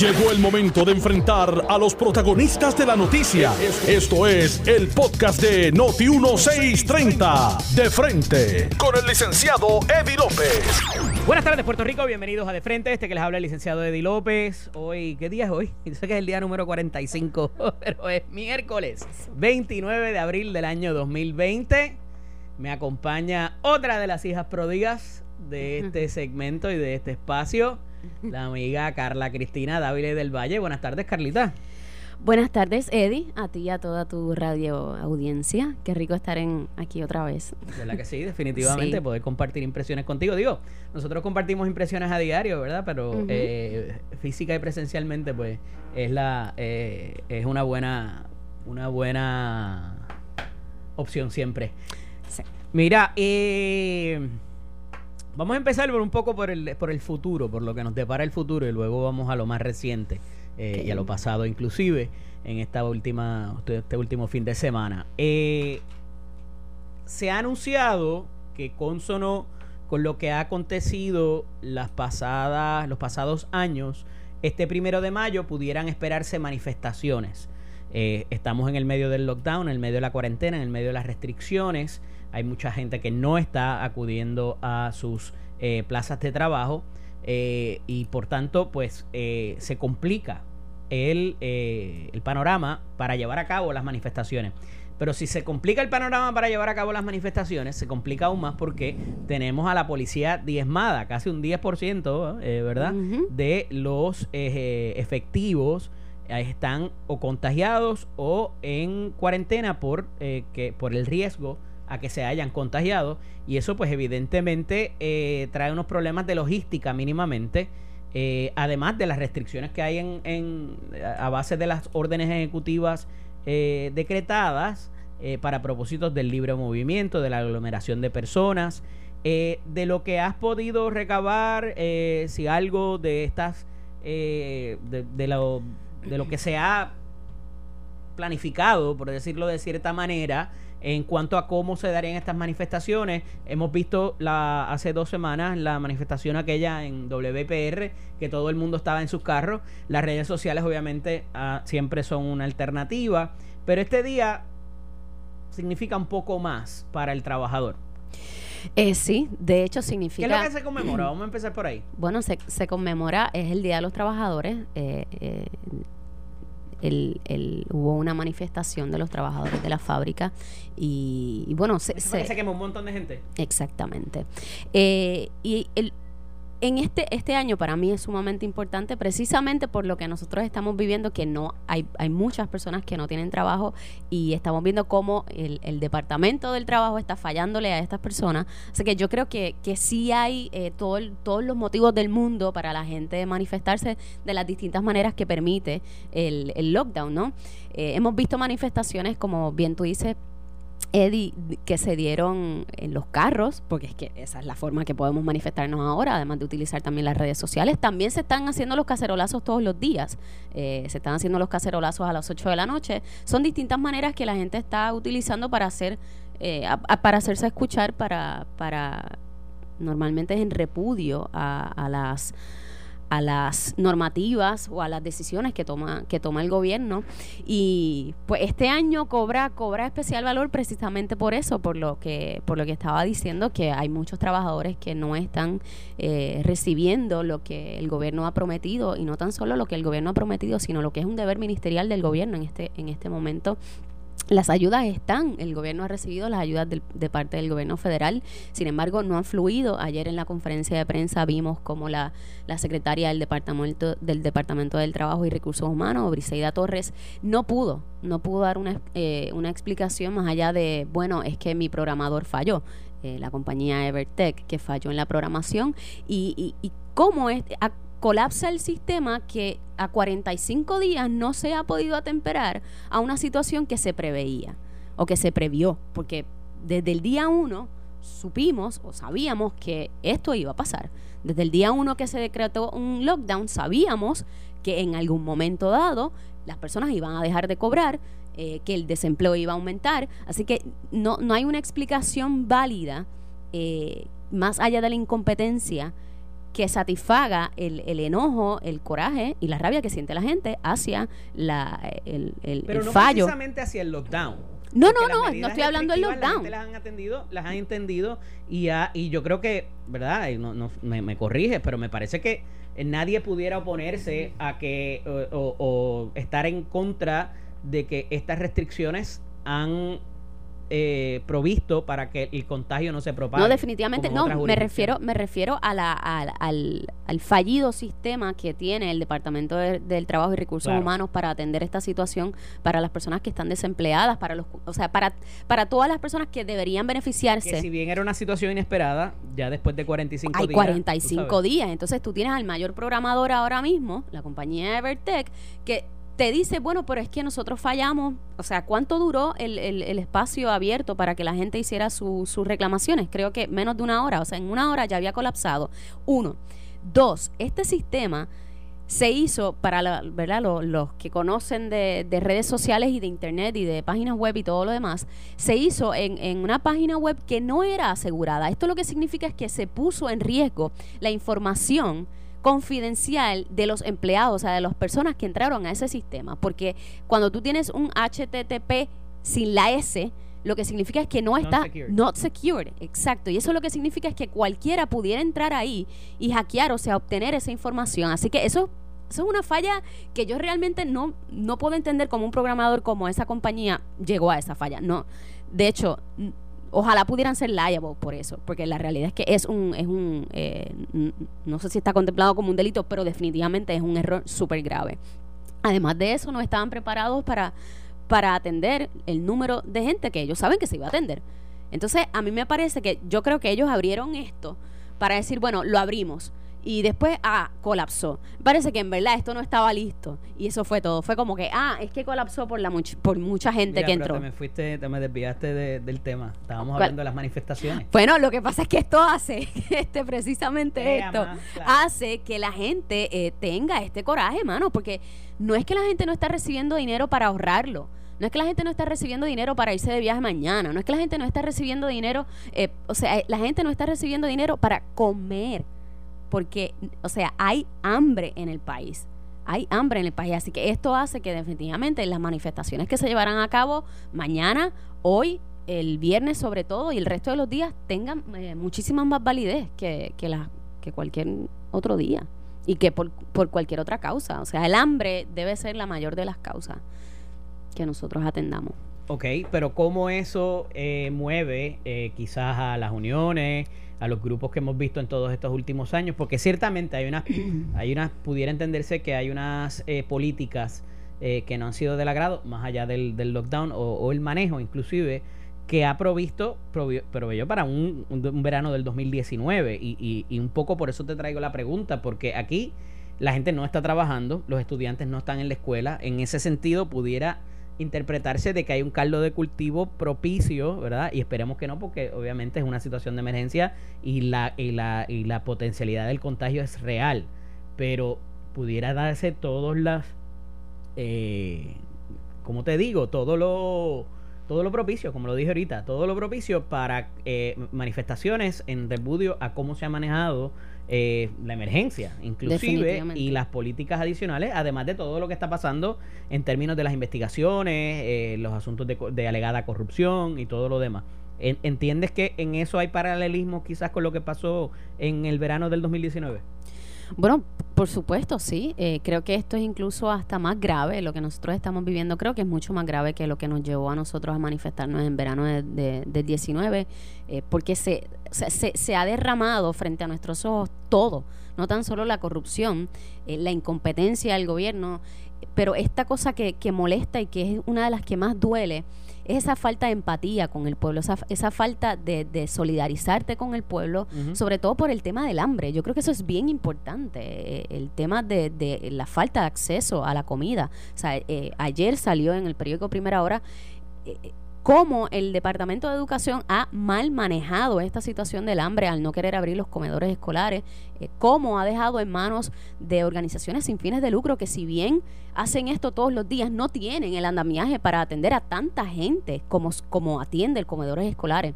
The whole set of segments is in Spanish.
Llegó el momento de enfrentar a los protagonistas de la noticia. Esto es el podcast de Noti 1630. De frente con el licenciado Eddie López. Buenas tardes, Puerto Rico. Bienvenidos a De Frente. Este que les habla el licenciado Eddie López. Hoy, ¿qué día es hoy? Sé que es el día número 45, pero es miércoles 29 de abril del año 2020. Me acompaña otra de las hijas pródigas de este segmento y de este espacio, la amiga Carla Cristina Dávila del Valle. Buenas tardes, Carlita. Buenas tardes, Eddie, a ti y a toda tu radio audiencia. Qué rico estar en aquí otra vez. ¿Verdad que sí? Definitivamente poder compartir impresiones contigo. Digo, nosotros compartimos impresiones a diario, ¿verdad? Pero eh, física y presencialmente, pues, es la eh, es una buena una buena opción siempre. Mira, eh, vamos a empezar por un poco por el, por el futuro, por lo que nos depara el futuro, y luego vamos a lo más reciente eh, y a lo pasado, inclusive en esta última, este último fin de semana. Eh, se ha anunciado que consono con lo que ha acontecido las pasadas, los pasados años, este primero de mayo pudieran esperarse manifestaciones. estamos en el medio del lockdown, en el medio de la cuarentena, en el medio de las restricciones hay mucha gente que no está acudiendo a sus eh, plazas de trabajo eh, y por tanto pues eh, se complica el, el panorama para llevar a cabo las manifestaciones. Pero si se complica el panorama para llevar a cabo las manifestaciones, se complica aún más porque tenemos a la policía diezmada, casi un 10%, ¿verdad? De los efectivos están o contagiados o en cuarentena por, que, por el riesgo a que se hayan contagiado y eso pues evidentemente eh, trae unos problemas de logística mínimamente. Eh, además de las restricciones que hay en, a base de las órdenes ejecutivas eh, decretadas para propósitos del libre movimiento, de la aglomeración de personas, de lo que has podido recabar, si algo de estas, de, lo, de lo que se ha planificado, por decirlo de cierta manera, en cuanto a cómo se darían estas manifestaciones, hemos visto la, hace dos semanas la manifestación aquella en WPR, que todo el mundo estaba en sus carros. Las redes sociales obviamente ah, siempre son una alternativa, pero este día significa un poco más para el trabajador. Eh, sí, de hecho significa... ¿Qué es lo que se conmemora? Vamos a empezar por ahí. Bueno, se, se conmemora, es el Día de los Trabajadores. Eh, eh, el, hubo una manifestación de los trabajadores de la fábrica y, bueno, se, se, quemó un montón de gente. Exactamente. Eh, y el, en este, este año para mí es sumamente importante precisamente por lo que nosotros estamos viviendo, que no hay, hay muchas personas que no tienen trabajo y estamos viendo cómo el, departamento del trabajo está fallándole a estas personas. Así que yo creo que, que sí hay eh, todo todos los motivos del mundo para la gente manifestarse de las distintas maneras que permite el, el lockdown, ¿no? Eh, hemos visto manifestaciones, como bien tú dices, Eddie, que se dieron en los carros, porque es que esa es la forma que podemos manifestarnos ahora, además de utilizar también las redes sociales. También se están haciendo los cacerolazos todos los días. Eh, se están haciendo los cacerolazos a las 8 de la noche. Son distintas maneras que la gente está utilizando para hacer, eh, para hacerse escuchar, para, para normalmente es en repudio a las a las normativas o a las decisiones que toma que toma el gobierno. Y pues este año cobra cobra especial valor precisamente por eso por lo que por lo que estaba diciendo que hay muchos trabajadores que no están eh, recibiendo lo que el gobierno ha prometido y no tan solo lo que el gobierno ha prometido sino lo que es un deber ministerial del gobierno en este en este momento las ayudas están, el gobierno ha recibido las ayudas de parte del gobierno federal, sin embargo no han fluido. Ayer en la conferencia de prensa vimos como la, la secretaria del departamento, del Departamento del Trabajo y Recursos Humanos, Briseida Torres, no pudo, no pudo dar una, eh, una explicación más allá de, bueno, es que mi programador falló. Eh, la compañía Evertech que falló en la programación y, y, y cómo es, colapsa el sistema que a 45 días no se ha podido atemperar a una situación que se preveía o que se previó, porque desde el día 1 supimos o sabíamos que esto iba a pasar. Desde el día 1 que se decretó un lockdown, sabíamos que en algún momento dado las personas iban a dejar de cobrar, eh, que el desempleo iba a aumentar. Así que no, no hay una explicación válida, eh, más allá de la incompetencia que satisfaga el, enojo, el coraje y la rabia que siente la gente hacia la, el, el, Pero no fallo. precisamente hacia el lockdown. No, no, no, no estoy hablando del lockdown. las han atendido, las han entendido y, y yo creo que, ¿verdad? No, no, me, me corrige, pero me parece que nadie pudiera oponerse a que o estar en contra de que estas restricciones han eh, provisto para que el contagio no se propague. No, definitivamente no. Me refiero, me refiero a la, al, fallido sistema que tiene el Departamento del Trabajo y Recursos Humanos para atender esta situación para las personas que están desempleadas, para los, o sea, para, para todas las personas que deberían beneficiarse. Que si bien era una situación inesperada, ya después de 45 Hay días. 45 días. Entonces tú tienes al mayor programador ahora mismo, la compañía Evertech, que te dice, bueno, pero es que nosotros fallamos. O sea, ¿cuánto duró el, el, espacio abierto para que la gente hiciera sus reclamaciones? Creo que menos de una hora. O sea, en una hora ya había colapsado. Uno. Dos, este sistema se hizo para la, ¿verdad? Los, que conocen de, de, redes sociales y de internet y de páginas web y todo lo demás, se hizo en, en, una página web que no era asegurada. Esto lo que significa es que se puso en riesgo la información confidencial de los empleados, o sea, de las personas que entraron a ese sistema. Porque cuando tú tienes un HTTP sin la S, lo que significa es que no está not secured. exacto. Y eso lo que significa es que cualquiera pudiera entrar ahí y hackear, o sea, obtener esa información. Así que eso, eso es una falla que yo realmente no, no puedo entender como un programador como esa compañía llegó a esa falla. No, de hecho, ojalá pudieran ser liable por eso, porque la realidad es que es un, es un eh, no sé si está contemplado como un delito, pero definitivamente es un error súper grave. Además de eso, no estaban preparados para, para atender el número de gente que ellos saben que se iba a atender. Entonces, a mí me parece que yo creo que ellos abrieron esto para decir, bueno, lo abrimos y después, ah, colapsó. Parece que en verdad esto no estaba listo. Y eso fue todo. Fue como que, ah, es que colapsó por, la por mucha gente que entró. Te me fuiste, te me desviaste del tema. Estábamos hablando de las manifestaciones. Bueno, lo que pasa es que esto hace, este precisamente esto, hace que la gente eh, tenga este coraje, mano. Porque no es que la gente no está recibiendo dinero para ahorrarlo. No es que la gente no está recibiendo dinero para irse de viaje mañana. No es que la gente no está recibiendo dinero, eh, o sea, la gente no está recibiendo dinero para comer porque, o sea, hay hambre en el país. Hay hambre en el país. Así que esto hace que definitivamente las manifestaciones que se llevarán a cabo mañana, hoy, el viernes sobre todo y el resto de los días tengan eh, muchísima más validez que, que, la, que cualquier otro día y que por, por cualquier otra causa. O sea, el hambre debe ser la mayor de las causas que nosotros atendamos. Ok, pero ¿cómo eso eh, mueve eh, quizás a las uniones, a los grupos que hemos visto en todos estos últimos años, porque ciertamente hay unas, hay unas, pudiera entenderse que hay unas eh, políticas eh, que no han sido del agrado, más allá del, del lockdown o, el manejo inclusive, que ha provisto, proveyó para un, un, verano del 2019 y, y, y un poco por eso te traigo la pregunta, porque aquí la gente no está trabajando, los estudiantes no están en la escuela, en ese sentido pudiera interpretarse de que hay un caldo de cultivo propicio, ¿verdad? Y esperemos que no, porque obviamente es una situación de emergencia y la, y la, y la potencialidad del contagio es real. Pero pudiera darse todos las, eh, como te digo, todo lo, todo lo propicio, como lo dije ahorita, todo lo propicio para eh, manifestaciones en repudio a cómo se ha manejado eh, la emergencia, inclusive, y las políticas adicionales, además de todo lo que está pasando en términos de las investigaciones, eh, los asuntos de, alegada corrupción y todo lo demás. ¿Entiendes que en eso hay paralelismo quizás con lo que pasó en el verano del 2019? Bueno, por supuesto, sí. Eh, creo que esto es incluso hasta más grave. Lo que nosotros estamos viviendo creo que es mucho más grave que lo que nos llevó a nosotros a manifestarnos en verano del de, 19, eh, porque se, se, se, ha derramado frente a nuestros ojos todo, no tan solo la corrupción, eh, la incompetencia del gobierno, pero esta cosa que, que molesta y que es una de las que más duele es esa falta de empatía con el pueblo, esa, esa falta de, de, solidarizarte con el pueblo, sobre todo por el tema del hambre. Yo creo que eso es bien importante, eh, el tema de, de, la falta de acceso a la comida. O sea, eh, ayer salió en el periódico Primera Hora eh, cómo el Departamento de Educación ha mal manejado esta situación del hambre al no querer abrir los comedores escolares, eh, cómo ha dejado en manos de organizaciones sin fines de lucro que si bien hacen esto todos los días, no tienen el andamiaje para atender a tanta gente como, como atiende el comedores escolares.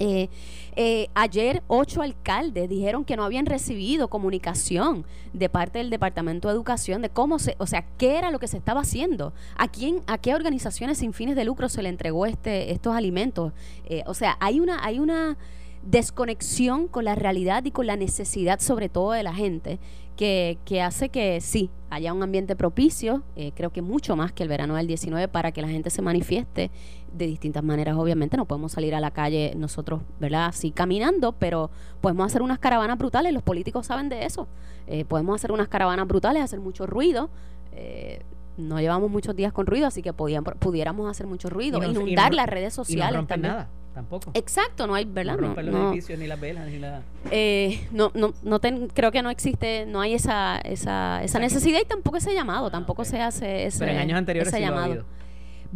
Eh, eh, ayer ocho alcaldes dijeron que no habían recibido comunicación de parte del Departamento de Educación de cómo se, o sea, qué era lo que se estaba haciendo, a quién, a qué organizaciones sin fines de lucro se le entregó este, estos alimentos. Eh, o sea, hay una, hay una desconexión con la realidad y con la necesidad sobre todo de la gente que, que hace que sí, haya un ambiente propicio, eh, creo que mucho más que el verano del 19 para que la gente se manifieste de distintas maneras. Obviamente no podemos salir a la calle nosotros, ¿verdad? Así caminando, pero podemos hacer unas caravanas brutales, los políticos saben de eso. Eh, podemos hacer unas caravanas brutales, hacer mucho ruido. Eh, no llevamos muchos días con ruido, así que podíamos, pudiéramos hacer mucho ruido, inundar las redes sociales. Y no nada tampoco. Exacto, no hay, ¿verdad? No, los edificios, ni las velas, ni la... Eh, no, no, no creo que no existe, no hay esa, esa, esa necesidad y tampoco ese llamado, ah, tampoco se hace ese, Pero en años anteriores ese llamado.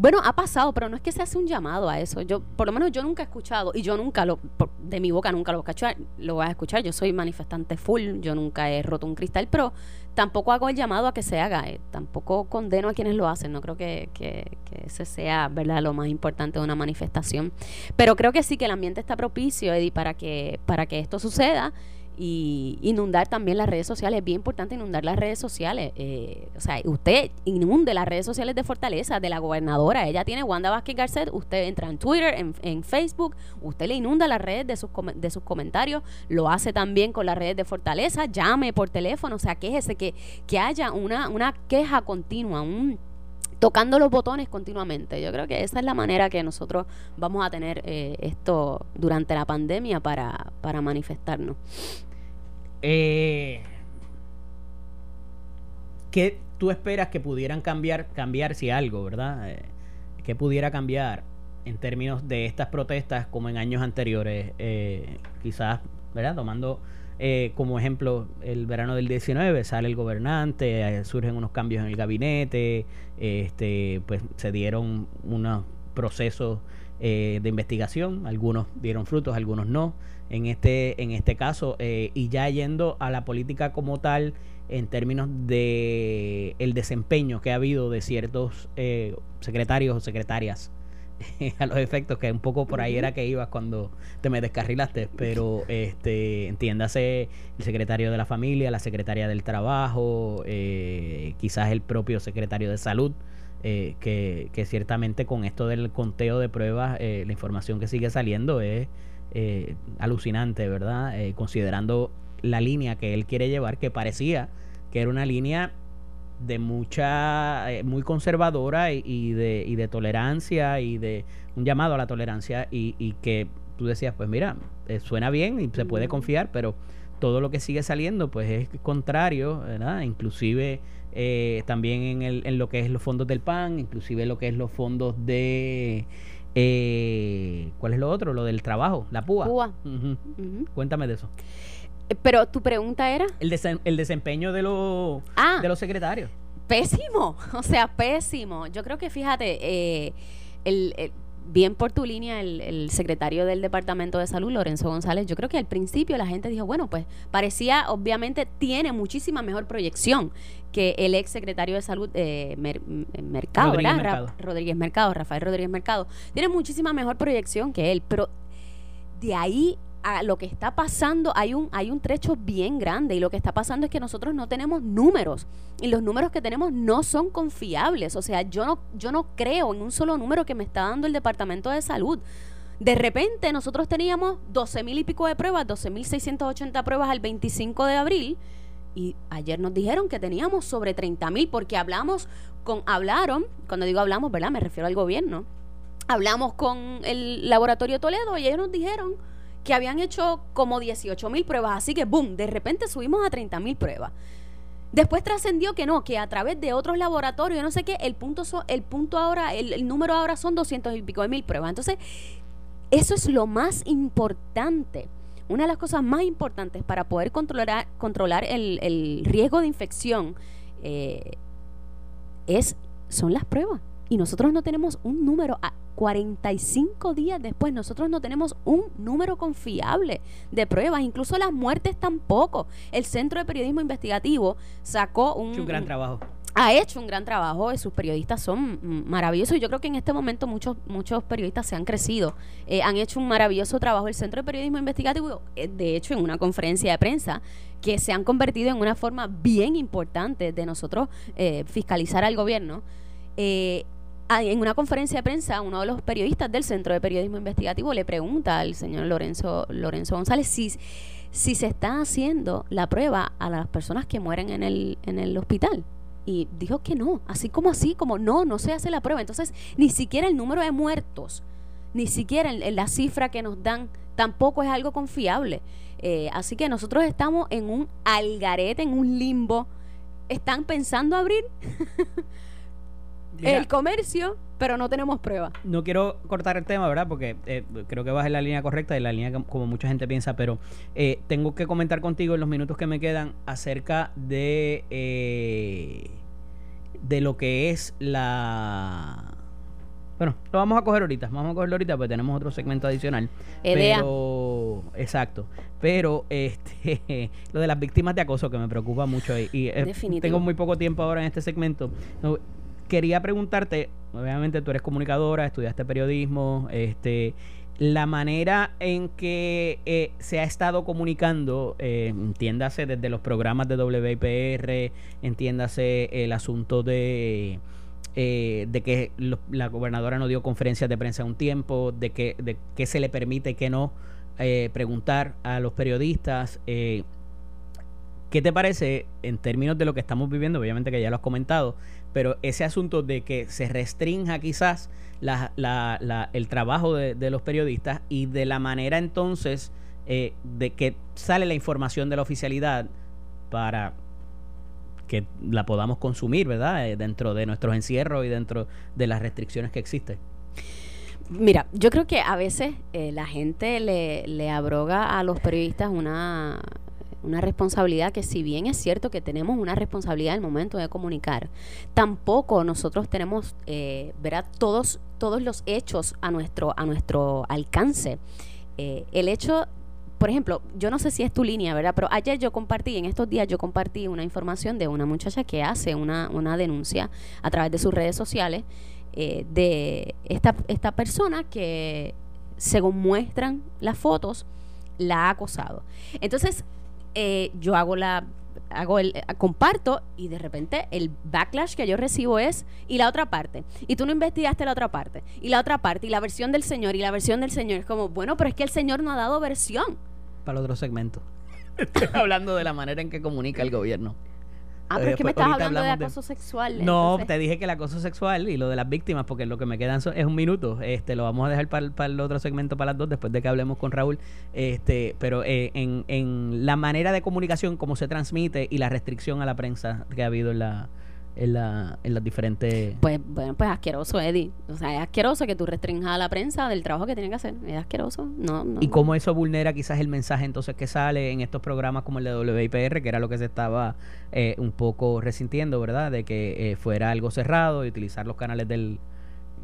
Bueno, ha pasado, pero no es que se hace un llamado a eso. Yo, por lo menos yo nunca he escuchado, y yo nunca lo, de mi boca nunca lo voy a lo voy a escuchar. Yo soy manifestante full, yo nunca he roto un cristal, pero tampoco hago el llamado a que se haga. Eh, tampoco condeno a quienes lo hacen. No creo que, que, que, ese sea, ¿verdad?, lo más importante de una manifestación. Pero creo que sí que el ambiente está propicio, Eddie, para que, para que esto suceda y inundar también las redes sociales. Es bien importante inundar las redes sociales. Eh, o sea, usted inunde las redes sociales de Fortaleza, de la gobernadora. Ella tiene Wanda Vázquez Garcet. Usted entra en Twitter, en, Facebook. Usted le inunda las redes de sus, de sus comentarios. Lo hace también con las redes de Fortaleza. Llame por teléfono. O sea, quéjese que, que haya una, una queja continua, un tocando los botones continuamente. Yo creo que esa es la manera que nosotros vamos a tener eh, esto durante la pandemia para, para manifestarnos. Eh, ¿Qué tú esperas que pudieran cambiar, cambiar si algo, verdad? Eh, ¿Qué pudiera cambiar en términos de estas protestas como en años anteriores? Eh, quizás, ¿verdad? Tomando eh, como ejemplo el verano del 19, sale el gobernante, surgen unos cambios en el gabinete, este, pues se dieron unos procesos de investigación, algunos dieron frutos, algunos no en este, en este caso, eh, y ya yendo a la política como tal, en términos de el desempeño que ha habido de ciertos eh, secretarios o secretarias a los efectos que un poco por ahí era que ibas cuando te me descarrilaste pero este entiéndase el secretario de la familia la secretaria del trabajo eh, quizás el propio secretario de salud que, que, ciertamente con esto del conteo de pruebas la información que sigue saliendo es eh, alucinante, ¿verdad? Eh, considerando la línea que él quiere llevar, que parecía que era una línea de mucha, eh, muy conservadora y, de, y de tolerancia y de un llamado a la tolerancia y, y que tú decías, pues mira, suena bien y se puede confiar, pero todo lo que sigue saliendo pues es contrario, ¿verdad? Inclusive también en, el, en lo que es los fondos del PAN, inclusive lo que es los fondos de eh, ¿Cuál es lo otro? Lo del trabajo, la púa. Púa. Cuéntame de eso. Eh, pero tu pregunta era... El, el desempeño de, los ah. de los secretarios. Pésimo, o sea, pésimo. Yo creo que, fíjate, eh, el, bien por tu línea, el, el, secretario del Departamento de Salud, Lorenzo González, yo creo que al principio la gente dijo, bueno, pues parecía, obviamente, tiene muchísima mejor proyección que el ex secretario de Salud, eh, Mercado, Rodríguez Mercado. Rodríguez Mercado, Rafael Rodríguez Mercado, tiene muchísima mejor proyección que él, pero de ahí lo que está pasando hay un hay un trecho bien grande y lo que está pasando es que nosotros no tenemos números y los números que tenemos no son confiables, o sea, yo no yo no creo en un solo número que me está dando el Departamento de Salud. De repente nosotros teníamos 12 mil y pico de pruebas, 12 mil 680 pruebas al 25 de abril y ayer nos dijeron que teníamos sobre 30 mil porque hablamos con, hablaron, cuando digo hablamos, ¿verdad? Me refiero al gobierno. Hablamos con el laboratorio Toledo y ellos nos dijeron que habían hecho como 18 mil pruebas, así que boom, de repente subimos a 30 mil pruebas. Después trascendió que no, que a través de otros laboratorios, no sé qué, el punto, el punto ahora, el, el número ahora son 200 y pico de mil pruebas. Entonces, eso es lo más importante una de las cosas más importantes para poder controlar, controlar el, riesgo de infección eh, es, son las pruebas. Y nosotros no tenemos un número, a 45 días después, nosotros no tenemos un número confiable de pruebas, incluso las muertes tampoco. El Centro de Periodismo Investigativo sacó un... un gran trabajo ha hecho un gran trabajo, sus periodistas son maravillosos y yo creo que en este momento muchos muchos periodistas se han crecido, eh, han hecho un maravilloso trabajo. El Centro de Periodismo Investigativo, eh, de hecho, en una conferencia de prensa, que se han convertido en una forma bien importante de nosotros eh, fiscalizar al gobierno. En una conferencia de prensa, uno de los periodistas del Centro de Periodismo Investigativo le pregunta al señor Lorenzo, Lorenzo González si, si se está haciendo la prueba a las personas que mueren en el, en el hospital y dijo que no, así como así, como no, no se hace la prueba. Entonces, ni siquiera el número de muertos, ni siquiera la cifra que nos dan, tampoco es algo confiable. Eh, así que nosotros estamos en un algarete, en un limbo. Están pensando abrir el comercio, pero no tenemos prueba. No quiero cortar el tema, ¿verdad? Porque eh, creo que vas en la línea correcta y la línea como mucha gente piensa, pero eh, tengo que comentar contigo en los minutos que me quedan acerca de de lo que es la... Bueno, lo vamos a coger ahorita, vamos a cogerlo ahorita porque tenemos otro segmento adicional. Pero, exacto. Pero este lo de las víctimas de acoso que me preocupa mucho y, eh, tengo muy poco tiempo ahora en este segmento. Quería preguntarte, obviamente tú eres comunicadora, estudiaste periodismo, este la manera en que eh, se ha estado comunicando, eh, entiéndase desde los programas de WIPR, entiéndase el asunto de, eh, de que la gobernadora no dio conferencias de prensa un tiempo, de que, de que se le permite y que no eh, preguntar a los periodistas. ¿Qué te parece en términos de lo que estamos viviendo? Obviamente que ya lo has comentado, pero ese asunto de que se restrinja quizás la, el trabajo de, los periodistas y de la manera entonces eh, de que sale la información de la oficialidad para que la podamos consumir, ¿verdad? Eh, dentro de nuestros encierros y dentro de las restricciones que existen. Mira, yo creo que a veces eh, la gente le, le abroga a los periodistas una una responsabilidad que si bien es cierto que tenemos una responsabilidad al momento de comunicar, tampoco nosotros tenemos, eh, todos, todos los hechos a nuestro, a nuestro alcance. Eh, el hecho por ejemplo, yo no sé si es tu línea, ¿verdad? Pero ayer yo compartí, en estos días yo compartí una información de una muchacha que hace una, una denuncia a través de sus redes sociales eh, de esta, esta persona que, según muestran las fotos, la ha acosado. Entonces, eh, yo hago la hago el comparto y de repente el backlash que yo recibo es y la otra parte y tú no investigaste la otra parte. Y la otra parte y la versión del señor y la versión del señor. Es como bueno pero es que el señor no ha dado versión. Para el otro segmento. Estoy hablando de la manera en que comunica el gobierno Ah, pero es que me estás hablando de acoso sexual. No, te dije que el acoso sexual y lo de las víctimas, porque lo que me quedan es un minuto. Este, lo vamos a dejar para, el otro segmento, para las dos, después de que hablemos con Raúl. Este, pero eh, en, en la manera de comunicación, cómo se transmite y la restricción a la prensa que ha habido en la en, la, en las diferentes... Pues, bueno, pues asqueroso, Eddie. O sea, es asqueroso que tú restringas a la prensa del trabajo que tienen que hacer. Es asqueroso. No, no, y cómo eso vulnera quizás el mensaje entonces que sale en estos programas como el de WIPR, que era lo que se estaba eh, un poco resintiendo, ¿verdad? De que eh, fuera algo cerrado y utilizar los canales del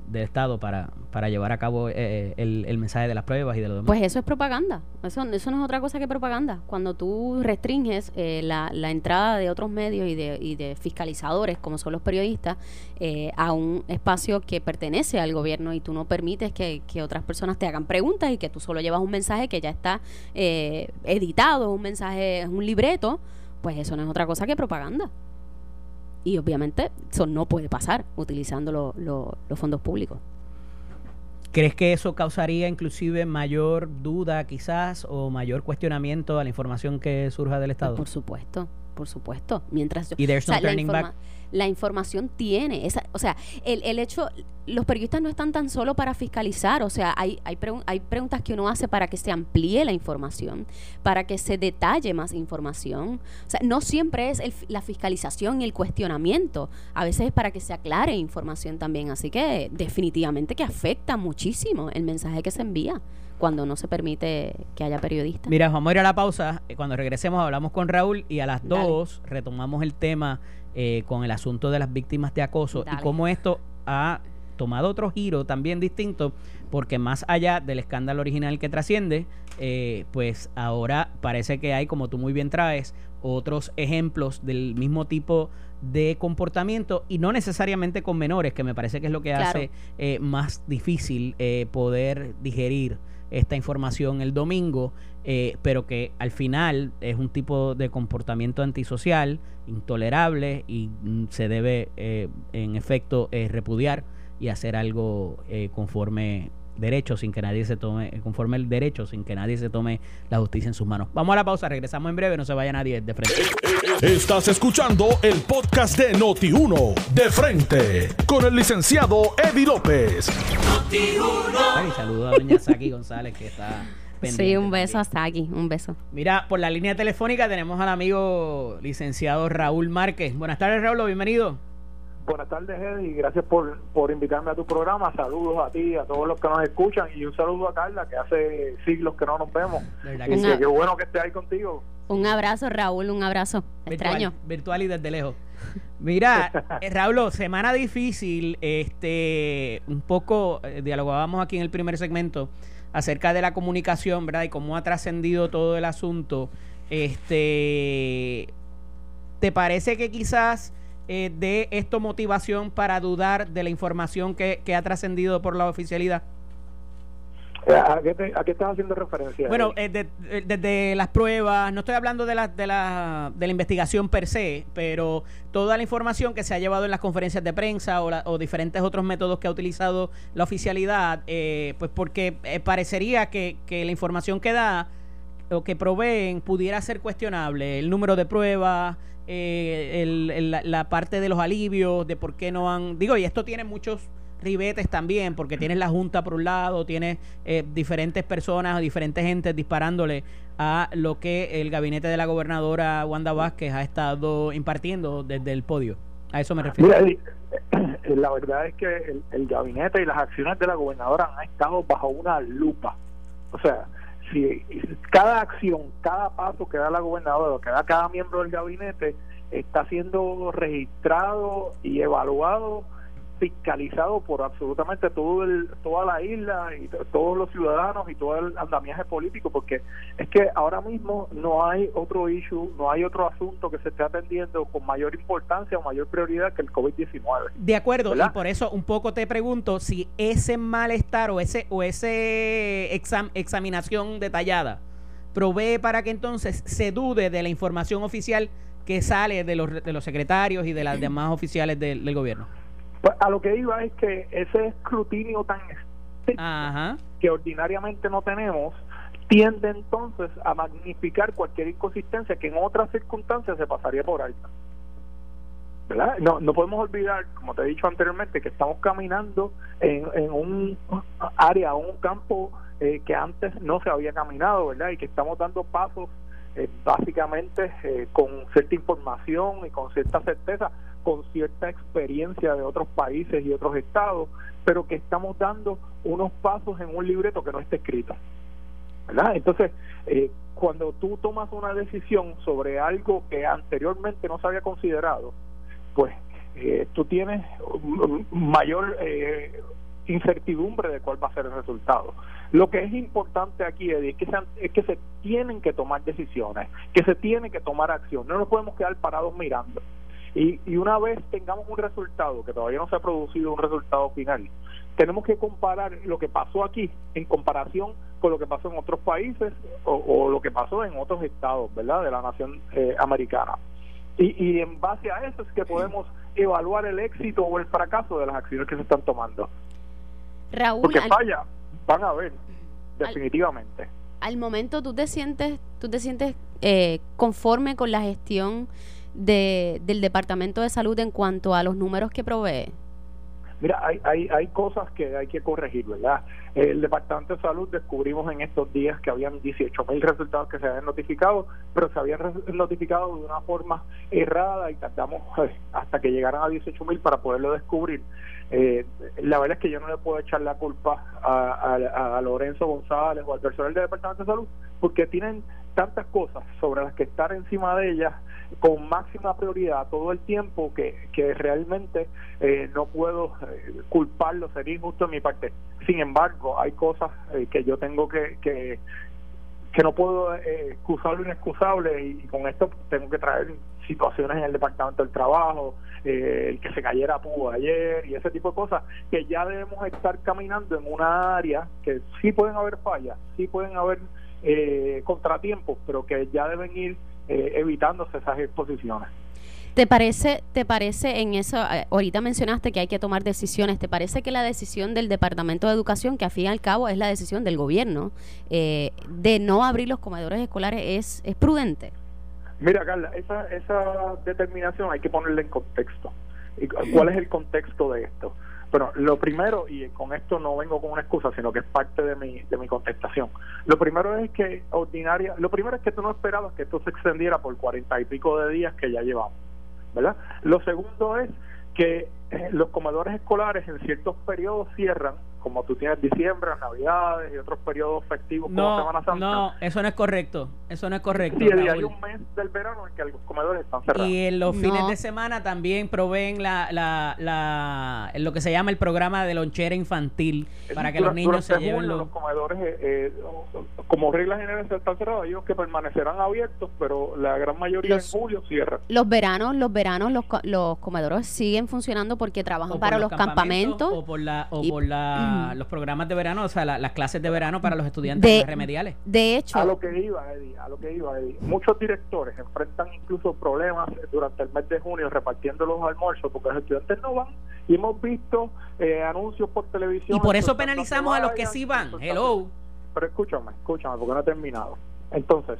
del Estado para, para llevar a cabo eh, el, el, mensaje de las pruebas y de lo demás. Pues eso es propaganda. Eso, eso no es otra cosa que propaganda. Cuando tú restringes eh, la, la, entrada de otros medios y de, y de fiscalizadores, como son los periodistas, eh, a un espacio que pertenece al gobierno y tú no permites que, que, otras personas te hagan preguntas y que tú solo llevas un mensaje que ya está editado, un mensaje, un libreto, pues eso no es otra cosa que propaganda. Y obviamente eso no puede pasar utilizando los fondos públicos. ¿Crees que eso causaría inclusive mayor duda quizás o mayor cuestionamiento a la información que surja del Estado? por supuesto, por supuesto. Mientras y there's no turning back la información tiene. Esa, o sea, el, el hecho, los periodistas no están tan solo para fiscalizar, o sea, hay, hay, hay preguntas que uno hace para que se amplíe la información, para que se detalle más información. O sea, no siempre es la fiscalización y el cuestionamiento, a veces es para que se aclare información también. Así que definitivamente que afecta muchísimo el mensaje que se envía cuando no se permite que haya periodistas. Mira, vamos a ir a la pausa. Cuando regresemos hablamos con Raúl y a las dos retomamos el tema eh, con el asunto de las víctimas de acoso y cómo esto ha tomado otro giro también distinto, porque más allá del escándalo original que trasciende, eh, pues ahora parece que hay, como tú muy bien traes, otros ejemplos del mismo tipo de comportamiento y no necesariamente con menores, que me parece que es lo que hace eh, más difícil eh, poder digerir esta información el domingo, eh, pero que al final es un tipo de comportamiento antisocial, intolerable y mm, se debe en efecto repudiar y hacer algo conforme derecho sin que nadie se tome, conforme el derecho sin que nadie se tome la justicia en sus manos. Vamos a la pausa, regresamos en breve, no se vaya nadie de frente. Estás escuchando el podcast de Noti1 de frente con el licenciado Eddie López. Noti1. saludo a doña Saki González que está pendiente. Sí, un beso a Saki, un beso. Mira, por la línea telefónica tenemos al amigo licenciado Raúl Márquez. Buenas tardes, Raúl, bienvenido. Buenas tardes, Eddie, y gracias por, por invitarme a tu programa. Saludos a ti, a todos los que nos escuchan, y un saludo a Carla, que hace siglos que no nos vemos. Que qué bueno que esté ahí contigo. Un abrazo, Raúl, un abrazo. Extraño. Virtual y desde lejos. Mira, eh, Raúl, semana difícil, este, un poco, eh, dialogábamos aquí en el primer segmento acerca de la comunicación, ¿verdad? Y cómo ha trascendido todo el asunto. Este, ¿te parece que quizás eh, de esto motivación para dudar de la información que, ha trascendido por la oficialidad? Eh, ¿A qué, ¿A qué, estás haciendo referencia? Bueno, desde eh, las pruebas, no estoy hablando de la, de, la, de la investigación per se, pero toda la información que se ha llevado en las conferencias de prensa o, o diferentes otros métodos que ha utilizado la oficialidad, pues porque parecería que, que la información que da o que proveen pudiera ser cuestionable, el número de pruebas, eh, la, parte de los alivios, de por qué no han... Digo, y esto tiene muchos ribetes también, porque tienes la Junta por un lado, tienes eh, diferentes personas o diferentes gentes disparándole a lo que el gabinete de la gobernadora Wanda Vázquez ha estado impartiendo desde el podio. A eso me refiero. Eh, la verdad es que el gabinete y las acciones de la gobernadora han estado bajo una lupa. O sea, si cada acción, cada paso que da la gobernadora, que da cada miembro del gabinete, está siendo registrado y evaluado fiscalizado por absolutamente todo el, toda la isla y todos los ciudadanos y todo el andamiaje político, porque es que ahora mismo no hay otro issue, no hay otro asunto que se esté atendiendo con mayor importancia o mayor prioridad que el COVID-19. De acuerdo, y por eso un poco te pregunto si ese malestar o ese o ese examinación detallada provee para que entonces se dude de la información oficial que sale de los, de los secretarios y de las demás oficiales del gobierno. Pues a lo que iba es que ese escrutinio tan estricto que ordinariamente no tenemos tiende entonces a magnificar cualquier inconsistencia que en otras circunstancias se pasaría por alto. ¿verdad? No, no podemos olvidar, como te he dicho anteriormente, que estamos caminando en, en un área, un campo eh, que antes no se había caminado, ¿verdad? Y que estamos dando pasos eh, básicamente eh, con cierta información y con cierta certeza, con cierta experiencia de otros países y otros estados, pero que estamos dando unos pasos en un libreto que no está escrito. Entonces, eh, cuando tú tomas una decisión sobre algo que anteriormente no se había considerado, pues tú tienes mayor incertidumbre de cuál va a ser el resultado. Lo que es importante aquí es que, se, es que se tienen que tomar decisiones, que se tiene que tomar acción. No nos podemos quedar parados mirando. Y, y una vez tengamos un resultado, que todavía no se ha producido un resultado final, tenemos que comparar lo que pasó aquí en comparación con lo que pasó en otros países o, lo que pasó en otros estados, ¿verdad?, de la nación eh, americana. Y, y en base a eso es que podemos evaluar el éxito o el fracaso de las acciones que se están tomando. Raúl, Porque falla, van a ver, definitivamente. Al, momento, ¿tú te sientes, tú te sientes eh, conforme con la gestión de, del Departamento de Salud en cuanto a los números que provee? Mira, hay, hay, hay cosas que hay que corregir, ¿verdad? El Departamento de Salud descubrimos en estos días que habían 18 mil resultados que se habían notificado, pero se habían notificado de una forma errada y tardamos eh, hasta que llegaran a 18 mil para poderlo descubrir. Eh, la verdad es que yo no le puedo echar la culpa a, a, Lorenzo González o al personal del Departamento de Salud porque tienen tantas cosas sobre las que estar encima de ellas con máxima prioridad todo el tiempo que, que realmente eh, no puedo eh, culparlo, sería injusto en mi parte. Sin embargo, hay cosas eh, que yo tengo que, que, que no puedo excusar lo inexcusable y, con esto tengo que traer situaciones en el Departamento del Trabajo, el que se cayera Pudo ayer y ese tipo de cosas, que ya debemos estar caminando en una área que sí pueden haber fallas, sí pueden haber eh, contratiempos, pero que ya deben ir eh, evitándose esas exposiciones. ¿Te parece, ¿Te parece en eso, eh, ahorita mencionaste que hay que tomar decisiones, ¿te parece que la decisión del Departamento de Educación, que al fin y al cabo es la decisión del gobierno, eh, de no abrir los comedores escolares es, es prudente? Mira, Carla, esa, esa determinación hay que ponerla en contexto. ¿Y ¿Cuál es el contexto de esto? Bueno, lo primero, y con esto no vengo con una excusa, sino que es parte de mi, de mi contestación. Lo primero es que ordinaria, lo primero es que tú no esperabas que esto se extendiera por cuarenta y pico de días que ya llevamos. ¿verdad? Lo segundo es que los comedores escolares en ciertos periodos cierran como tú tienes diciembre, navidades y otros periodos festivos como Semana Santa. No, eso no es correcto. Eso no es correcto. Sí, hay un mes del verano en que los comedores están cerrados. Y en los fines de semana también proveen la, la, la, lo que se llama el programa de lonchera infantil para que los niños se lleven los... comedores, eh, eh, como regla general, están cerrados. Ellos que permanecerán abiertos, pero la gran mayoría en julio cierran. Los veranos, los veranos, los, los comedores siguen funcionando porque trabajan para los, campamentos, o por la, o por la los programas de verano, o sea, las clases de verano para los estudiantes remediales. De hecho. A lo que iba, Eddie, a lo que iba, Eddie. Muchos directores enfrentan incluso problemas durante el mes de junio repartiendo los almuerzos porque los estudiantes no van y hemos visto eh, anuncios por televisión. Y por eso penalizamos a los que sí van. Hello. Pero escúchame, escúchame, porque no he terminado. Entonces,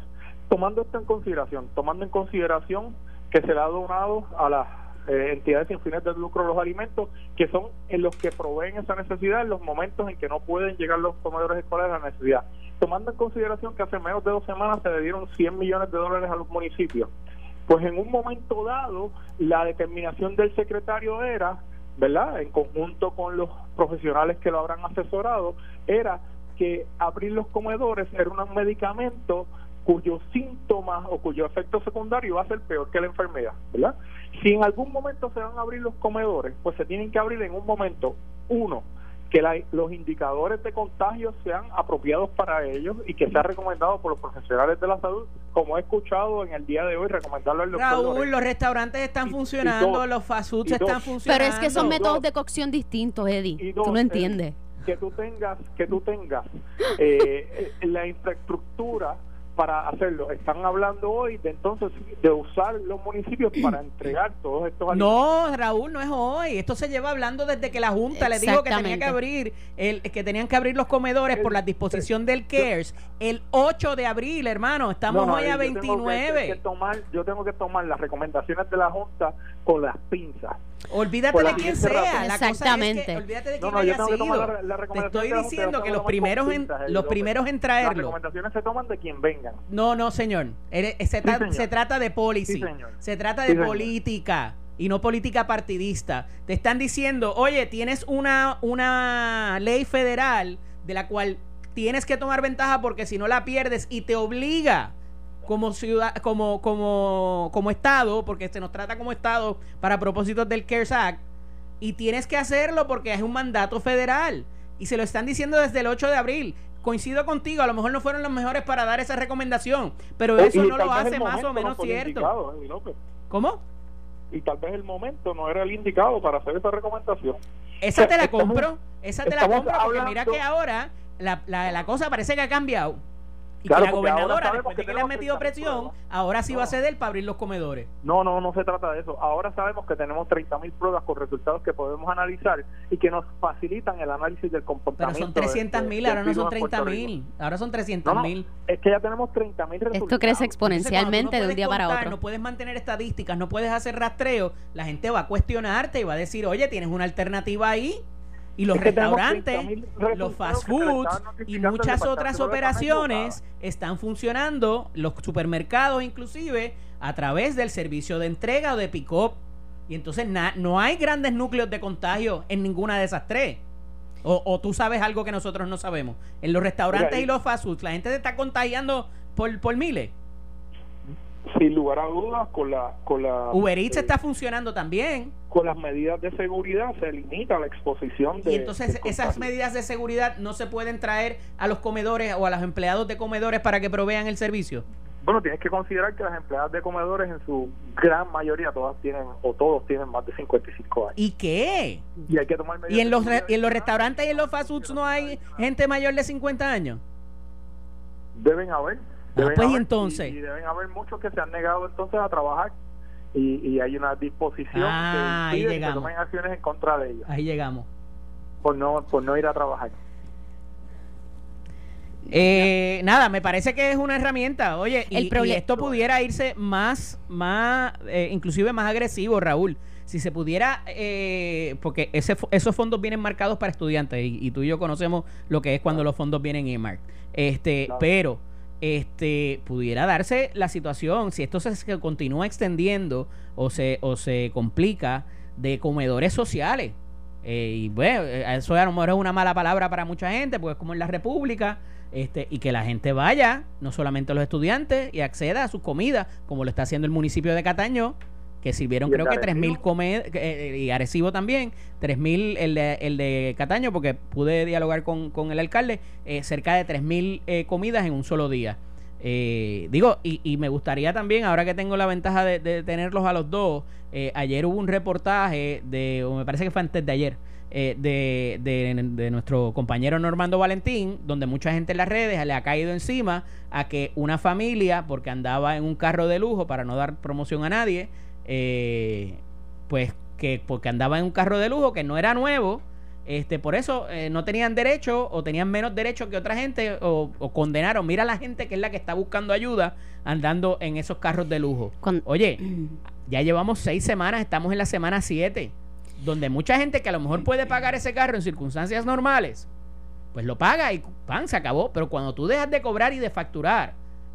tomando esto en consideración, tomando en consideración que se le ha donado a las eh, entidades sin fines de lucro los alimentos, que son en los que proveen esa necesidad en los momentos en que no pueden llegar los comedores escolares a la necesidad. Tomando en consideración que hace menos de dos semanas se le dieron 100 millones de dólares a los municipios, pues en un momento dado la determinación del secretario era, ¿verdad? En conjunto con los profesionales que lo habrán asesorado, era que abrir los comedores era un medicamento cuyos síntomas o cuyo efecto secundario va a ser peor que la enfermedad, ¿verdad? Si en algún momento se van a abrir los comedores, pues se tienen que abrir en un momento, uno, que los indicadores de contagio sean apropiados para ellos y que sea recomendado por los profesionales de la salud, como he escuchado en el día de hoy, recomendarlo al doctor. Raúl, los restaurantes están funcionando, los fast foods están funcionando. Pero es que son métodos de cocción distintos, Eddie. tú no entiendes. Que tú tengas, que tú tengas eh, eh la infraestructura para hacerlo. Están hablando hoy de entonces de usar los municipios para entregar todos estos alimentos. No, Raúl, no es hoy. Esto se lleva hablando desde que la Junta le dijo que tenía que abrir el que tenían que abrir los comedores por la disposición del CARES el 8 de abril, hermano. Estamos hoy a 29. Yo tomar, yo tengo que tomar las recomendaciones de la Junta con las pinzas. Olvídate de quién sea. Exactamente. olvídate de quién haya sido. Te estoy diciendo que los primeros en, los primeros en traerlo. Las recomendaciones se toman de quien vengan. No, no, señor. Se, trata de policy. se trata de política y no política partidista. Te están diciendo, oye, tienes una, una ley federal de la cual tienes que tomar ventaja porque si no la pierdes y te obliga como ciudad, como, como, como Estado, porque se nos trata como Estado para propósitos del CARES Act, y tienes que hacerlo porque es un mandato federal. Y se lo están diciendo desde el 8 de abril. Coincido contigo, a lo mejor no fueron los mejores para dar esa recomendación, pero eso no lo hace más o menos cierto. ¿Cómo? Y tal vez el momento no era el indicado para hacer esa recomendación. Esa te la compro, esa te la compro, porque mira que ahora la, la, la cosa parece que ha cambiado. Y que la gobernadora, después de que, le han metido presión, ahora sí va a ceder para abrir los comedores. No, no, no se trata de eso. Ahora sabemos que tenemos 30 mil pruebas con resultados que podemos analizar y que nos facilitan el análisis del comportamiento. Pero son 300 mil, ahora no son 30 mil. Ahora son 300 mil. es que ya tenemos 30 mil resultados. Esto crece exponencialmente de un día para otro. No puedes mantener estadísticas, no puedes hacer rastreo. La gente va a cuestionarte y va a decir, oye, tienes una alternativa ahí y los restaurantes, los fast foods y muchas otras operaciones están funcionando, los supermercados inclusive, a través del servicio de entrega o de pick-up. Y entonces no hay grandes núcleos de contagio en ninguna de esas tres. O, o, tú sabes algo que nosotros no sabemos. En los restaurantes y los fast foods, la gente se está contagiando por, por miles sin lugar a dudas con la con la Uber Eats está funcionando también con las medidas de seguridad se limita la exposición de y entonces esas medidas de seguridad no se pueden traer a los comedores o a los empleados de comedores para que provean el servicio bueno, tienes que considerar que las empleadas de comedores en su gran mayoría todas tienen o todos tienen más de 55 años. ¿Y qué? Y hay que tomar ¿Y en los, en los restaurantes y en los fast foods no hay gente mayor de 50 años? Deben haber. Ah, deben pues entonces. Y, deben haber muchos que se han negado entonces a trabajar y, y hay una disposición ah, que impide que tomen acciones en contra de ellos. Ahí llegamos. Por no, por no ir a trabajar. Eh, nada, me parece que es una herramienta. Oye, y, esto pudiera irse más, más, eh, inclusive más agresivo, Raúl. Si se pudiera, eh, porque ese, esos fondos vienen marcados para estudiantes y, tú y yo conocemos lo que es cuando los fondos vienen en Este, pero este pudiera darse la situación si esto se, continúa extendiendo o se o se complica de comedores sociales. y bueno, eso a lo mejor es una mala palabra para mucha gente, porque es como en la República este, y que la gente vaya, no solamente los estudiantes, y acceda a sus comidas, como lo está haciendo el municipio de Cataño, que sirvieron creo que 3.000 comidas, eh, y Arecibo también, 3.000 el de, el de Cataño, porque pude dialogar con, con el alcalde, eh, cerca de 3.000 eh, comidas en un solo día. Eh, digo, y, y, me gustaría también, ahora que tengo la ventaja de, de tenerlos a los dos, ayer hubo un reportaje de, o me parece que fue antes de ayer, eh, de, de, nuestro compañero Normando Valentín, donde mucha gente en las redes le ha caído encima a que una familia, porque andaba en un carro de lujo, para no dar promoción a nadie, eh, pues que porque andaba en un carro de lujo que no era nuevo, este, por eso eh, no tenían derecho o tenían menos derecho que otra gente o, condenaron. Mira la gente que es la que está buscando ayuda andando en esos carros de lujo. Oye, ya llevamos seis semanas, estamos en la semana siete donde mucha gente que a lo mejor puede pagar ese carro en circunstancias normales, pues lo paga y pan, se acabó. Pero cuando tú dejas de cobrar y de facturar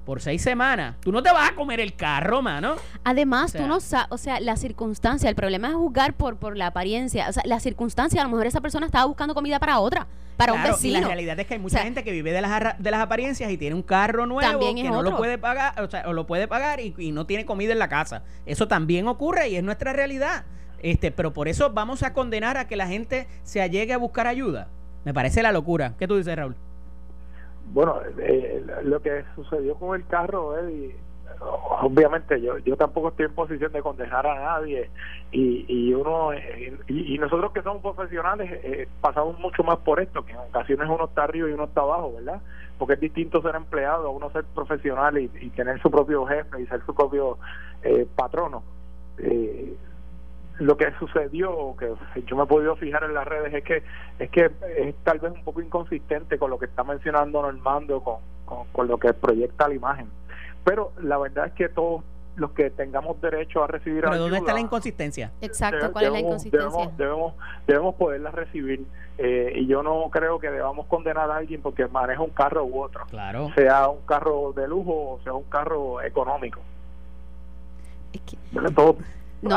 por seis semanas, tú no te vas a comer el carro, mano. Además, tú no sabes, o sea, la circunstancia, el problema es juzgar por, por la apariencia. O sea, la circunstancia, a lo mejor esa persona estaba buscando comida para otra, para un vecino. Y la realidad es que hay mucha gente que vive de las, de las apariencias y tiene un carro nuevo que no lo puede pagar, o sea, o lo puede pagar y, y no tiene comida en la casa. Eso también ocurre y es nuestra realidad. Este, pero por eso vamos a condenar a que la gente se allegue a buscar ayuda. Me parece la locura. ¿Qué tú dices, Raúl? Bueno, eh, lo que sucedió con el carro, Eddie, obviamente yo yo tampoco estoy en posición de condenar a nadie y, y uno y, nosotros que somos profesionales eh, pasamos mucho más por esto que en ocasiones uno está arriba y uno está abajo verdad porque es distinto ser empleado a uno ser profesional y, tener su propio jefe y ser su propio eh, patrono. Eh, lo que sucedió, que yo me he podido fijar en las redes, es que es que es tal vez un poco inconsistente con lo que está mencionando Normando, con, con, lo que proyecta la imagen. Pero la verdad es que todos los que tengamos derecho a recibir ¿Pero dónde está la inconsistencia? Exacto, ¿cuál es la inconsistencia? Debemos, debemos, poderla recibir eh, y yo no creo que debamos condenar a alguien porque maneja un carro u otro. Claro. Sea un carro de lujo o sea un carro económico. Es que...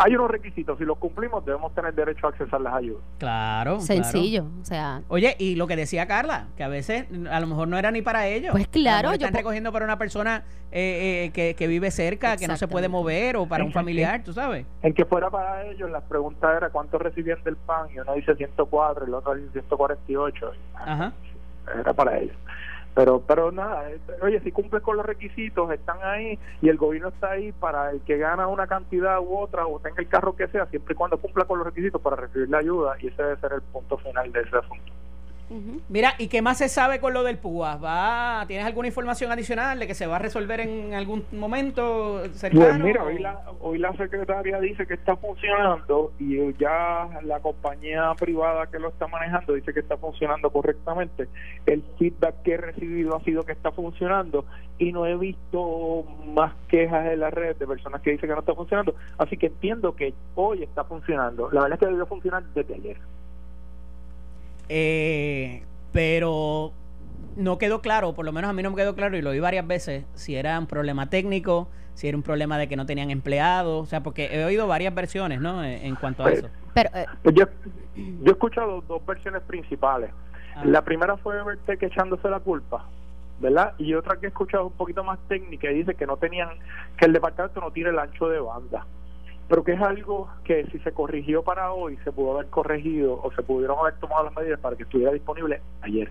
Hay unos requisitos, si los cumplimos debemos tener derecho a accesar las ayudas. Claro. Sencillo, o sea. Oye, y lo que decía Carla, que a veces a lo mejor no era ni para ellos. Pues claro. Están recogiendo para una persona eh, eh, que, vive cerca, que no se puede mover, o para un familiar, tú sabes. En que fuera para ellos, la pregunta era cuánto recibían del PAN, y uno dice 104, y el otro dice 148. Ajá. Era para ellos pero pero nada eh, oye si cumples con los requisitos están ahí y el gobierno está ahí para el que gana una cantidad u otra o tenga el carro que sea siempre y cuando cumpla con los requisitos para recibir la ayuda y ese debe ser el punto final de ese asunto Mira, ¿y qué más se sabe con lo del PUA? ¿Va, ¿Tienes alguna información adicional de que se va a resolver en algún momento cercano? Pues mira, hoy la, hoy la secretaria dice que está funcionando y ya la compañía privada que lo está manejando dice que está funcionando correctamente. El feedback que he recibido ha sido que está funcionando y no he visto más quejas en la red de personas que dicen que no está funcionando. Así que entiendo que hoy está funcionando. La verdad es que debió funcionar desde ayer. Eh, pero no quedó claro, por lo menos a mí no me quedó claro y lo vi varias veces, si era un problema técnico, si era un problema de que no tenían empleados, o sea, porque he oído varias versiones, ¿no? En, cuanto a pues, eso. Pero, eh, pues yo, yo he escuchado dos versiones principales. Ah. La primera fue que echándose la culpa, ¿verdad? Y otra que he escuchado un poquito más técnica y dice que no tenían, que el departamento no tiene el ancho de banda pero que es algo que si se corrigió para hoy se pudo haber corregido o se pudieron haber tomado las medidas para que estuviera disponible ayer.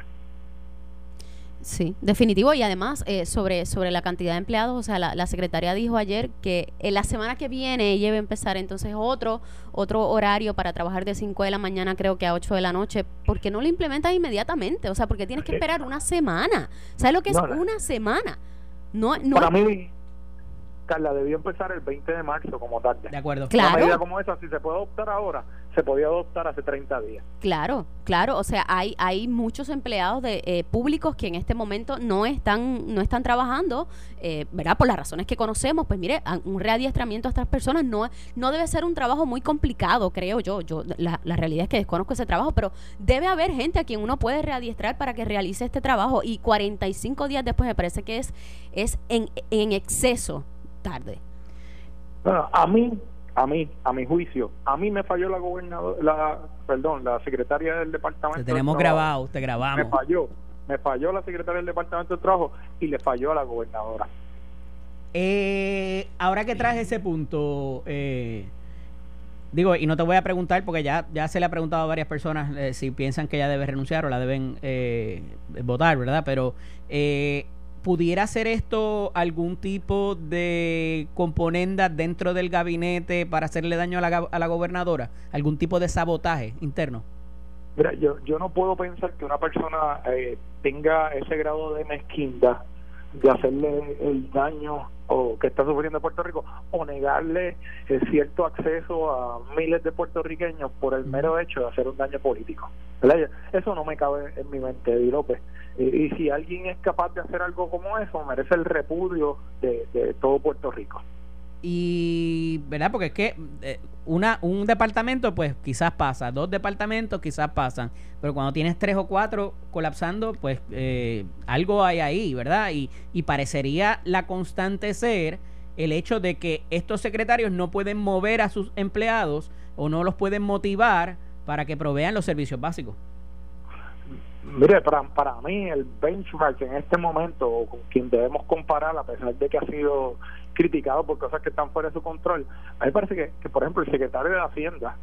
Sí, definitivo. Y además, eh, sobre, sobre la cantidad de empleados, o sea, la, la, secretaria dijo ayer que en la semana que viene ella iba a empezar entonces otro, otro horario para trabajar de 5 de la mañana, creo que a 8 de la noche. porque no lo implementas inmediatamente? O sea, porque tienes que esperar una semana. ¿Sabes lo que es una semana? No, no. Para mí, Carla, debió empezar el 20 de marzo como tarde. De acuerdo. Claro. Una medida como esa, si se puede adoptar ahora, se podía adoptar hace 30 días. Claro, claro, o sea, hay hay muchos empleados de eh, públicos que en este momento no están no están trabajando, eh, ¿verdad? Por las razones que conocemos, pues mire, un readiestramiento a estas personas no no debe ser un trabajo muy complicado, creo yo. Yo la, la realidad es que desconozco ese trabajo, pero debe haber gente a quien uno puede readiestrar para que realice este trabajo y 45 días después me parece que es es en, en exceso tarde. Bueno, a mí a mí, a mi juicio, a mí me falló la gobernadora, la, perdón, la secretaria del departamento. Te tenemos grabado, te grabamos. Me falló, me falló la secretaria del departamento de trabajo y le falló a la gobernadora. Eh, ahora que traes ese punto, eh, digo, y no te voy a preguntar porque ya, ya se le ha preguntado a varias personas eh, si piensan que ella debe renunciar o la deben eh, votar, ¿verdad? Pero eh, ¿Pudiera ser esto algún tipo de componenda dentro del gabinete para hacerle daño a la, a la gobernadora? ¿Algún tipo de sabotaje interno? Mira, yo, yo no puedo pensar que una persona eh, tenga ese grado de mezquindad de hacerle el daño o que está sufriendo Puerto Rico o negarle eh, cierto acceso a miles de puertorriqueños por el mero hecho de hacer un daño político. Eso no me cabe en mi mente, Eddie López. y si alguien es capaz de hacer algo como eso, merece el repudio de, de todo Puerto Rico y verdad porque es que eh, una un departamento pues quizás pasa. Dos departamentos quizás pasan. Pero cuando tienes tres o cuatro colapsando pues eh, algo hay ahí verdad y, y parecería la constante ser el hecho de que estos secretarios no pueden mover a sus empleados o no los pueden motivar para que provean los servicios básicos Mire, para, para mí el benchmark en este momento, con quien debemos comparar, a pesar de que ha sido criticado por cosas que están fuera de su control, a mí me parece que, que por ejemplo, el secretario de Hacienda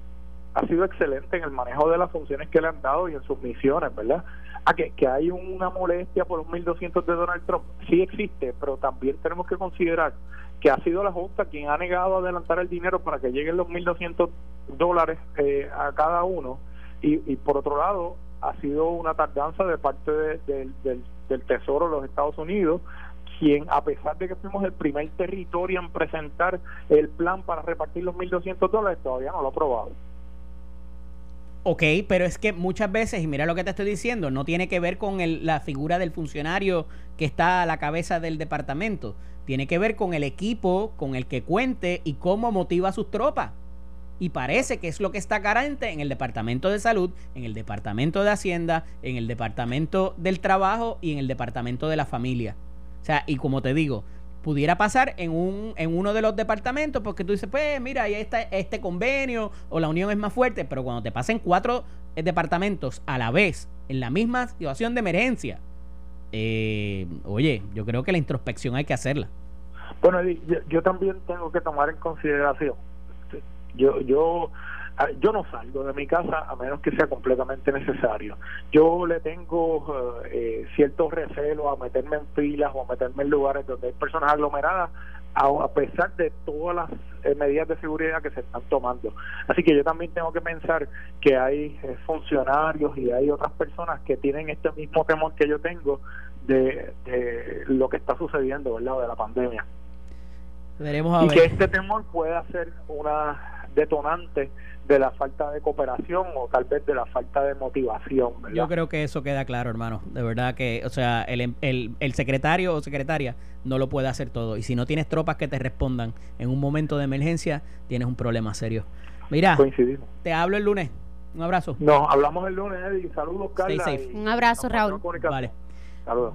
ha sido excelente en el manejo de las funciones que le han dado y en sus misiones, ¿verdad? A que, que hay una molestia por un 1.200 de Donald Trump, sí existe, pero también tenemos que considerar que ha sido la Junta quien ha negado adelantar el dinero para que lleguen los 1.200 dólares eh, a cada uno y, y por otro lado ha sido una tardanza de parte del, del Tesoro de los Estados Unidos quien a pesar de que fuimos el primer territorio en presentar el plan para repartir los 1.200 dólares, todavía no lo ha aprobado. Ok, pero es que muchas veces, y mira lo que te estoy diciendo, no tiene que ver con el, la figura del funcionario que está a la cabeza del departamento. Tiene que ver con el equipo con el que cuente y cómo motiva a sus tropas. Y parece que es lo que está carente en el Departamento de Salud, en el Departamento de Hacienda, en el Departamento del Trabajo y en el Departamento de la Familia. O sea, y como te digo, pudiera pasar en, un, en uno de los departamentos porque tú dices, pues mira, ahí está este convenio o la unión es más fuerte, pero cuando te pasen cuatro eh, departamentos a la vez en la misma situación de emergencia, eh, oye, yo creo que la introspección hay que hacerla. Bueno, yo, yo también tengo que tomar en consideración, yo, yo Ah, yo no salgo de mi casa a menos que sea completamente necesario. Yo le tengo eh, eh, cierto recelo a meterme en filas o a meterme en lugares donde hay personas aglomeradas, a, pesar de todas las eh, medidas de seguridad que se están tomando. Así que yo también tengo que pensar que hay funcionarios y hay otras personas que tienen este mismo temor que yo tengo de, de lo que está sucediendo, ¿verdad?, de la pandemia. Veremos y que este temor pueda ser una detonante de la falta de cooperación o tal vez de la falta de motivación. Yo creo que eso queda claro, hermano. De verdad que, o sea, el, el, el, secretario o secretaria no lo puede hacer todo. Y si no tienes tropas que te respondan en un momento de emergencia, tienes un problema serio. Mira, te hablo el lunes. Un abrazo. No, hablamos el lunes, Eddie. Saludos, Carla. Un abrazo, Raúl. Vale.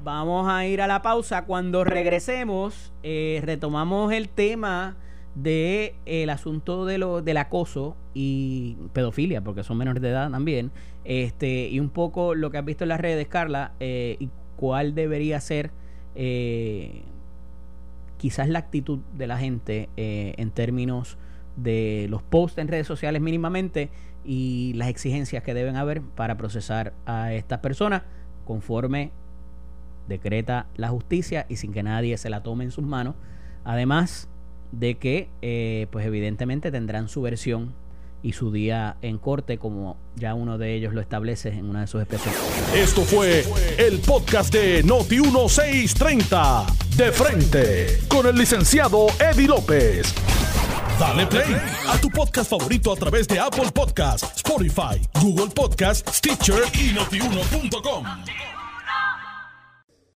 Vamos a ir a la pausa. Cuando regresemos, eh, retomamos el tema de el asunto de lo del acoso y pedofilia porque son menores de edad también este y un poco lo que has visto en las redes Carla eh, y cuál debería ser eh, quizás la actitud de la gente eh, en términos de los posts en redes sociales mínimamente y las exigencias que deben haber para procesar a estas personas conforme decreta la justicia y sin que nadie se la tome en sus manos. Además de que, eh, pues evidentemente tendrán su versión y su día en corte, como ya uno de ellos lo establece en una de sus especiales. Esto fue el podcast de Noti1630, de frente, con el licenciado Eddie López. Dale play a tu podcast favorito a través de Apple Podcasts, Spotify, Google Podcasts, Stitcher y notiuno.com.